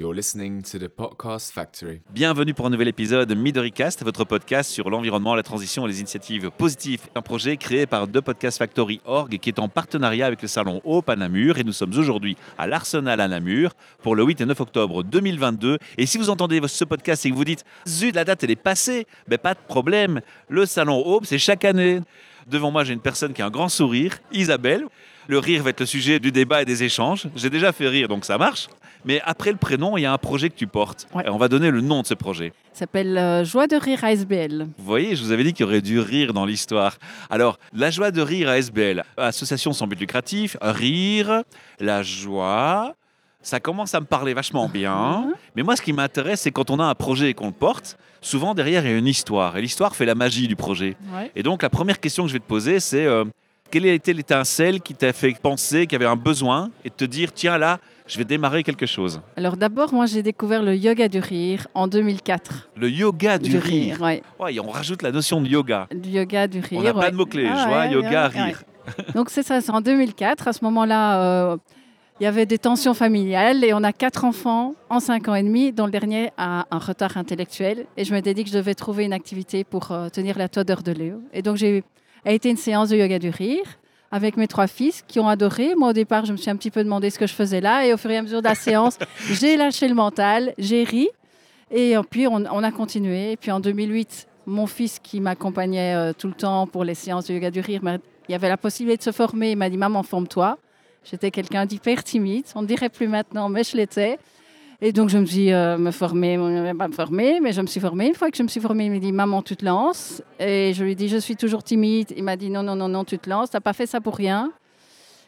You're listening to the Podcast Factory. Bienvenue pour un nouvel épisode Midoricast, votre podcast sur l'environnement, la transition et les initiatives positives. Un projet créé par The Podcast Factory Org qui est en partenariat avec le salon Hope à Namur. Et nous sommes aujourd'hui à l'Arsenal à Namur pour le 8 et 9 octobre 2022. Et si vous entendez ce podcast et que vous dites Zut, la date elle est passée, ben pas de problème. Le salon Hope, c'est chaque année. Devant moi, j'ai une personne qui a un grand sourire, Isabelle. Le rire va être le sujet du débat et des échanges. J'ai déjà fait rire, donc ça marche. Mais après le prénom, il y a un projet que tu portes. Ouais. Et on va donner le nom de ce projet. Ça s'appelle euh, Joie de rire ASBL. Vous voyez, je vous avais dit qu'il y aurait du rire dans l'histoire. Alors, la joie de rire à SBL, association sans but lucratif, rire, la joie. Ça commence à me parler vachement bien. Mhm. Mais moi, ce qui m'intéresse, c'est quand on a un projet et qu'on le porte, souvent derrière, il y a une histoire. Et l'histoire fait la magie du projet. Ouais. Et donc, la première question que je vais te poser, c'est euh, quelle a été l'étincelle qui t'a fait penser qu'il y avait un besoin et de te dire, tiens, là, je vais démarrer quelque chose? Alors d'abord, moi j'ai découvert le yoga du rire en 2004. Le yoga du, rire. ouais. Ouais, et on rajoute la notion de yoga. Du yoga du rire. On n'a ouais. pas de mots-clés. Ah, joie, ouais, yoga, rire. Donc c'est ça, c'est en 2004. À ce moment-là, euh, il y avait des tensions familiales et on a quatre enfants en cinq ans et demi, dont le dernier a un retard intellectuel. Et je m'étais dit que je devais trouver une activité pour euh, tenir la todeur de Léo. Et donc j'ai a été une séance de yoga du rire avec mes trois fils qui ont adoré. Moi, au départ, je me suis un petit peu demandé ce que je faisais là. Et au fur et à mesure de la séance, j'ai lâché le mental, j'ai ri. Et puis, on, on a continué. Et puis, en 2008, mon fils qui m'accompagnait euh, tout le temps pour les séances de yoga du rire, il y avait la possibilité de se former. Il m'a dit, maman, forme-toi. J'étais quelqu'un d'hyper timide. On ne dirait plus maintenant, mais je l'étais. Et donc, je me suis euh, me former, euh, pas me former, mais je me suis formée. Une fois que je me suis formée, il m'a dit Maman, tu te lances. Et je lui ai dit Je suis toujours timide. Il m'a dit Non, non, non, non, tu te lances. Tu n'as pas fait ça pour rien.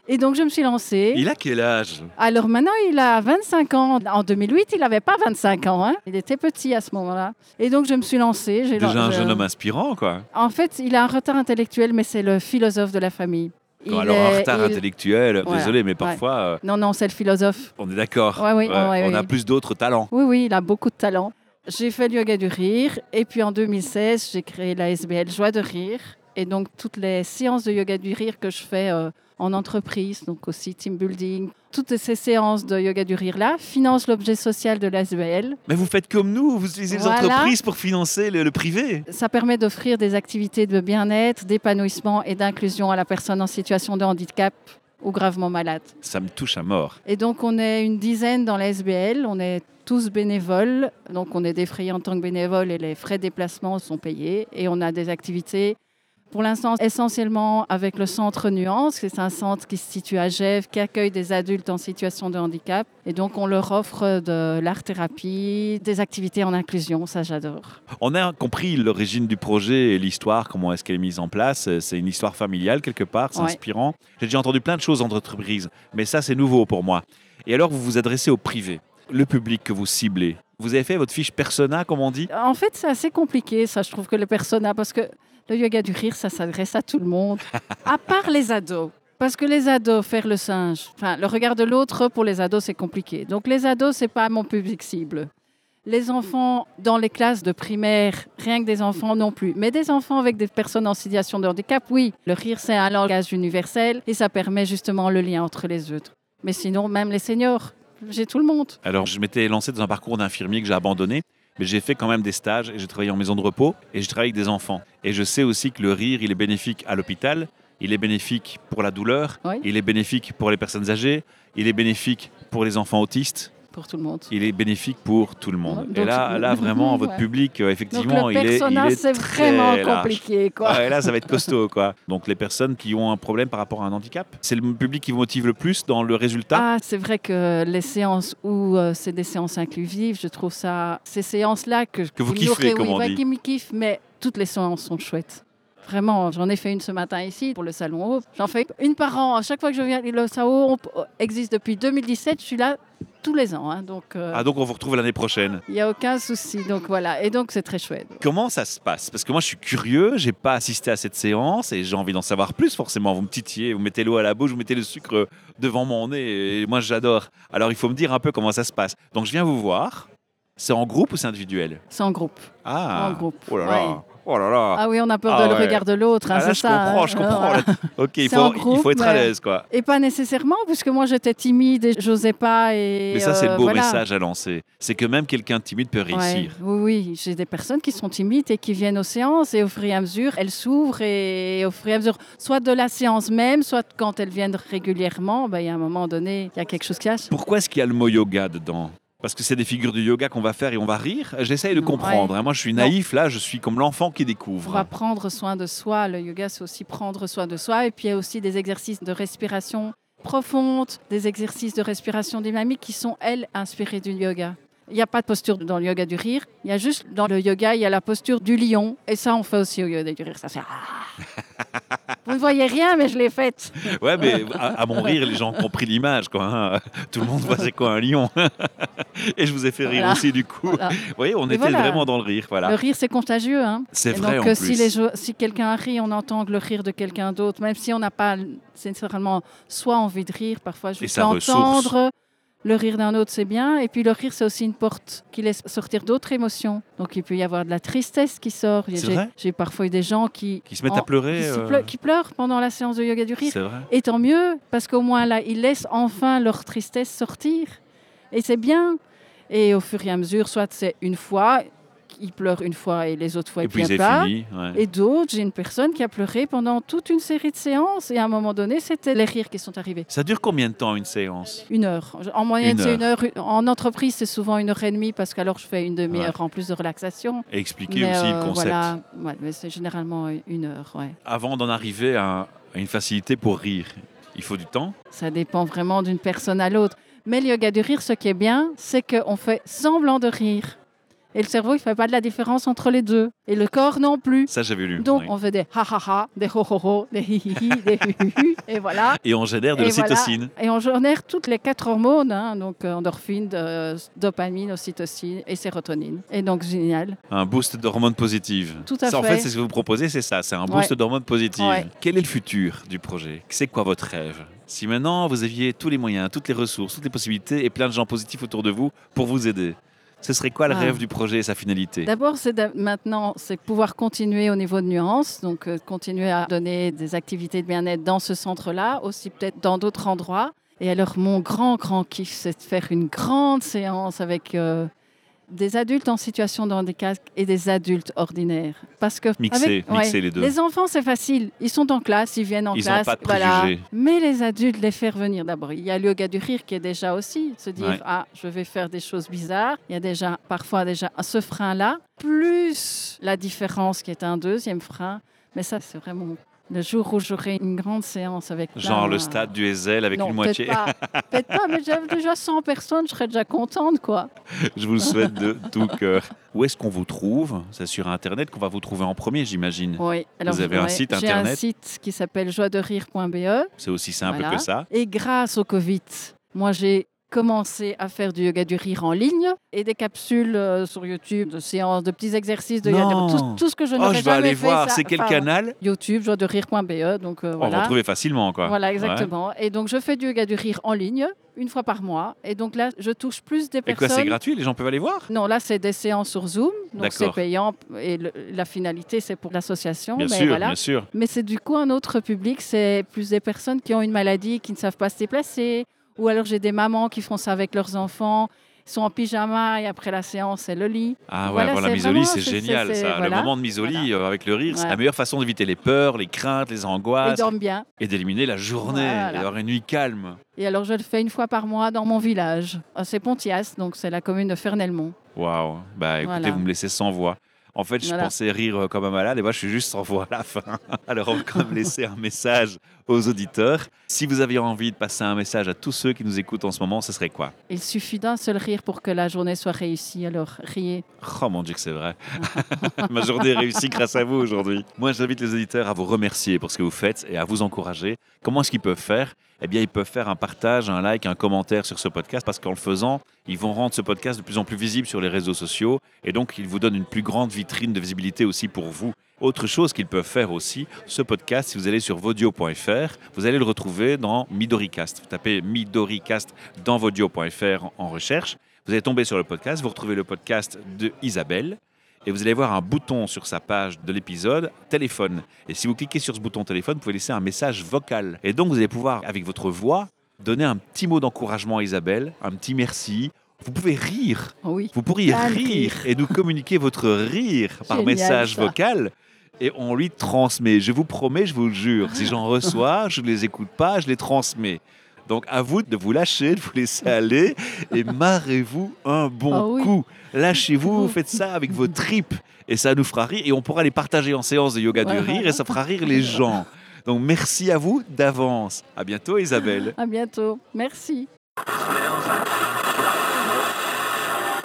Et donc, je me suis lancée. Il a quel âge? Alors maintenant, il a 25 ans. En 2008, il n'avait pas 25 ans. hein. Il était petit à ce moment-là. Et donc, je me suis lancée. Déjà un je- jeune homme inspirant, quoi. En fait, il a un retard intellectuel, mais c'est le philosophe de la famille. Il alors, un est- retard il- intellectuel, Voilà, désolé, mais ouais. parfois, euh, Non, non, c'est le philosophe. on est d'accord. Ouais, oui, ouais, on a plus d'autres talents. Oui, oui, il a beaucoup de talent. J'ai fait le yoga du rire et puis en 2016, j'ai créé la SBL Joie de rire. Et donc, toutes les séances de yoga du rire que je fais euh, en entreprise, donc aussi team building, toutes ces séances de yoga du rire-là financent l'objet social de la SBL. Mais vous faites comme nous, vous utilisez les entreprises pour financer le, le privé. Ça permet d'offrir des activités de bien-être, d'épanouissement et d'inclusion à la personne en situation de handicap ou gravement malade. Ça me touche à mort. Et donc, on est une dizaine dans la SBL. On est tous bénévoles. Donc, on est défrayés en tant que bénévoles et les frais de déplacement sont payés. Et on a des activités, pour l'instant, essentiellement avec le centre Nuance. C'est un centre qui se situe à Gèvres, qui accueille des adultes en situation de handicap. Et donc, on leur offre de l'art-thérapie, des activités en inclusion. Ça, j'adore. On a compris l'origine du projet et l'histoire, comment est-ce qu'elle est mise en place. C'est une histoire familiale quelque part, c'est Ouais. inspirant. J'ai déjà entendu plein de choses en entreprise, mais ça c'est nouveau pour moi. Et alors vous vous adressez au privé, le public que vous ciblez. Vous avez fait votre fiche persona, comme on dit? En fait, c'est assez compliqué, ça, je trouve que le persona, parce que le yoga du rire, ça s'adresse à tout le monde, à part les ados. Parce que les ados, faire le singe, enfin, le regard de l'autre, pour les ados, c'est compliqué. Donc, les ados, c'est pas mon public cible. Les enfants dans les classes de primaire, rien que des enfants non plus. Mais des enfants avec des personnes en situation de handicap, oui. Le rire, c'est un langage universel et ça permet justement le lien entre les autres. Mais sinon, même les seniors, j'ai tout le monde. Alors, je m'étais lancé dans un parcours d'infirmier que j'ai abandonné, mais j'ai fait quand même des stages et j'ai travaillé en maison de repos et je travaille avec des enfants. Et je sais aussi que le rire, il est bénéfique à l'hôpital, il est bénéfique pour la douleur, Oui. il est bénéfique pour les personnes âgées, il est bénéfique pour les enfants autistes, Pour tout le monde. il est bénéfique pour tout le monde. Et donc, là, là vraiment, votre ouais. public, euh, Donc effectivement, le il est, est c'est vraiment large. compliqué, quoi. Ouais, là, ça va être costaud, quoi. Donc, les personnes qui ont un problème par rapport à un handicap, c'est le public qui vous motive le plus dans le résultat. Ah, c'est vrai que les séances où euh, c'est des séances inclusives, je trouve ça, ces séances-là que Que vous kiffez, comme oui, on dit. qui me kiffent, mais toutes les séances sont chouettes. Vraiment, j'en ai fait une ce matin ici pour le salon Hope. J'en fais une par an. À chaque fois que je viens, le salon Hope existe depuis 2017. Je suis là tous les ans, hein, donc euh, Ah, donc on vous retrouve l'année prochaine. il n'y a aucun souci. Donc voilà, et donc c'est très chouette. Comment ça se passe? Parce que moi, je suis curieux, j'ai pas assisté à cette séance et j'ai envie d'en savoir plus. Forcément, vous me titillez, vous mettez l'eau à la bouche, vous mettez le sucre devant mon nez et moi, j'adore. Alors, il faut me dire un peu comment ça se passe. Donc, je viens vous voir. C'est en groupe ou c'est individuel? C'est en groupe. Ah, En groupe, Oh là ouais. Oh là là. Ah oui, on a peur Ah de le regard de l'autre, hein, Ah, c'est je ça. comprends, hein. je comprends. là. Ok, il faut, il être à l'aise, quoi. Et pas nécessairement, puisque moi j'étais timide et j'osais pas. Et, Mais ça, c'est euh, le beau voilà. message à lancer. C'est que même quelqu'un de timide peut Ouais, réussir. oui, oui, j'ai des personnes qui sont timides et qui viennent aux séances et au fur et à mesure, elles s'ouvrent et au fur et à mesure, soit de la séance même, soit quand elles viennent régulièrement, ben, il y a un moment donné, il y a quelque chose qui cache. Pourquoi est-ce qu'il y a le mot yoga dedans? Parce que c'est des figures du yoga qu'on va faire et on va rire. J'essaye de comprendre. hein. Moi, je suis naïf. Là, je suis comme l'enfant qui On découvre. va prendre soin de soi. Le yoga, c'est aussi prendre soin de soi. Et puis, il y a aussi des exercices de respiration profonde, des exercices de respiration dynamique qui sont, elles, inspirés du yoga. Il n'y a pas de posture dans le yoga du rire. Il y a juste dans le yoga, il y a la posture du lion. Et ça, on fait aussi au yoga du rire. Ça fait. Vous ne voyez rien, mais je l'ai faite. Ouais, mais à, à mon rire, les gens ont compris l'image. quoi. hein. Tout le monde voit c'est quoi un lion. et je vous ai fait rire Voilà. aussi, du coup. Voilà. Vous voyez, on Mais était voilà. vraiment dans le rire. Le Voilà. rire, c'est contagieux. Hein. C'est vrai donc, en euh, plus. si, les jo- si quelqu'un rit, on entend le rire de quelqu'un d'autre, même si on n'a pas nécessairement soit envie de rire, parfois juste ressource. Le rire d'un autre, c'est bien. Et puis le rire, c'est aussi une porte qui laisse sortir d'autres émotions. Donc il peut y avoir de la tristesse qui sort. J'ai parfois eu des gens qui, Qui se mettent en- à pleurer. qui, euh, pleu- qui pleurent pendant la séance de yoga du rire. Vrai. Et tant mieux, parce qu'au moins là, ils laissent enfin leur tristesse sortir. Et c'est bien. Et au fur et à mesure, soit c'est une fois, ils pleurent une fois et les autres fois, Et puis pleurent c'est pas. fini. ouais. Et d'autres, j'ai une personne qui a pleuré pendant toute une série de séances. Et à un moment donné, c'était les rires qui sont arrivés. Ça dure combien de temps une séance? Une heure. En moyenne, c'est une heure. En entreprise, c'est souvent une heure et demie parce qu'alors je fais une demi-heure Ouais. en plus de relaxation. Et expliquer Mais, aussi euh, le concept. voilà, Ouais, mais c'est généralement une heure. Avant d'en arriver à une facilité pour rire, il faut du temps? Ça dépend vraiment d'une personne à l'autre. Mais le yoga du rire, ce qui est bien, c'est qu'on fait semblant de rire. Et le cerveau, il ne fait pas de la différence entre les deux. Et le corps non plus. Ça, j'avais lu. Donc, oui. on fait des ha ha ha, des ho ho ho, des hi hi hi, des hu hu hu, et voilà. Et on génère de voilà. l'ocytocine. Et on génère toutes les quatre hormones, hein, donc euh, endorphine, de- dopamine, ocytocine et sérotonine. Et donc, génial. Un boost d'hormones positives. Tout à Ça, En fait. fait, c'est ce que vous proposez, c'est ça. C'est un boost Ouais. d'hormones positives. Ouais. Quel est le futur du projet? C'est quoi votre rêve? Si maintenant vous aviez tous les moyens, toutes les ressources, toutes les possibilités et plein de gens positifs autour de vous pour vous aider, ce serait quoi le Ah. rêve du projet et sa finalité? D'abord, c'est maintenant, c'est pouvoir continuer au niveau de nuances, donc euh, continuer à donner des activités de bien-être dans ce centre-là, aussi peut-être dans d'autres endroits. Et alors, mon grand, grand kiff, c'est de faire une grande séance avec euh, des adultes en situation de handicap et des adultes ordinaires. Parce que Mixer, avec- mixer les deux. Les enfants, c'est facile. Ils sont en classe, ils viennent en Ils classe. pas de voilà. Mais les adultes, les faire venir d'abord. Il y a le yoga du rire qui est déjà aussi, se dire Ouais. ah, je vais faire des choses bizarres. Il y a déjà parfois déjà ce frein-là, plus la différence qui est un deuxième frein. Mais ça, c'est vraiment le jour où j'aurai une grande séance avec. Genre plein- le stade du Ezel avec non, une peut-être moitié. Pas, peut-être pas, mais j'avais déjà 100 personnes, je serais déjà contente, quoi. Je vous le souhaite de tout cœur. Où est-ce qu'on vous trouve? C'est sur Internet qu'on va vous trouver en premier, j'imagine. Oui. Vous avez un site J'ai un internet? site qui s'appelle joiederire.be. C'est aussi simple Voilà. que ça. Et grâce au Covid, moi j'ai commencé à faire du yoga du rire en ligne et des capsules euh, sur YouTube de séances, de petits exercices de yoga, tout, tout ce que je Oh, n'aurais je vais aller fait, voir. C'est quel enfin, canal? YouTube, joie de rire.be. Donc euh, On va retrouver facilement, quoi. Voilà, Ouais. exactement. Et donc je fais du yoga du rire en ligne une fois par mois. Et donc là, je touche plus des Et quoi, personnes. c'est gratuit? Les gens peuvent aller voir? Non, là, c'est des séances sur Zoom, donc c'est payant et le- la finalité, c'est pour l'association. Bien mais sûr, voilà. bien sûr. Mais c'est du coup un autre public, c'est plus des personnes qui ont une maladie, qui ne savent pas se déplacer, ou alors j'ai des mamans qui font ça avec leurs enfants, ils sont en pyjama et après la séance, c'est le lit. Ah ouais, Voilà, voilà, vraiment- c'est génial ça. Le moment de Misoli euh, avec le rire, c'est la meilleure façon d'éviter les peurs, les craintes, les Ils angoisses dorment bien. et d'éliminer la journée Voilà. et avoir une nuit calme. Et alors je le fais une fois par mois dans mon village. Ah, C'est Pontias, donc c'est la commune de Fernelmont. Waouh. Bah écoutez, vous me laissez sans voix. En fait, je pensais rire euh, comme un malade et moi, je suis juste sans voix à la fin. Alors, on va quand même laisser un message aux auditeurs. Si vous aviez envie de passer un message à tous ceux qui nous écoutent en ce moment, ce serait quoi? Il suffit d'un seul rire pour que la journée soit réussie, alors riez. Oh mon Dieu que c'est vrai. Ma journée est réussie grâce à vous aujourd'hui. Moi, j'invite les auditeurs à vous remercier pour ce que vous faites et à vous encourager. Comment est-ce qu'ils peuvent faire? Eh bien, ils peuvent faire un partage, un like, un commentaire sur ce podcast parce qu'en le faisant, ils vont rendre ce podcast de plus en plus visible sur les réseaux sociaux et donc ils vous donnent une plus grande vitrine de visibilité aussi pour vous. Autre chose qu'ils peuvent faire aussi, ce podcast, si vous allez sur vodio.fr, vous allez le retrouver dans Midoricast. Vous tapez Midoricast dans vodio.fr en- recherche. Vous allez tomber sur le podcast, vous retrouvez le podcast de Isabelle et vous allez voir un bouton sur sa page de l'épisode téléphone. Et si vous cliquez sur ce bouton téléphone, vous pouvez laisser un message vocal. Et donc vous allez pouvoir, avec votre voix, donner un petit mot d'encouragement à Isabelle, un petit merci. Vous pouvez rire. Oui. Vous pourriez rire rire. et nous communiquer votre rire par Génial, message ça. vocal. Et on lui transmet. Je vous promets, je vous le jure. Si j'en reçois, je ne les écoute pas, je les transmets. Donc à vous de vous lâcher, de vous laisser aller et marrez-vous un bon Ah oui. coup. Lâchez-vous, faites ça avec vos tripes et ça nous fera rire et on pourra les partager en séance de yoga du rire et ça fera rire les gens. Donc merci à vous d'avance. À bientôt Isabelle. À bientôt. Merci.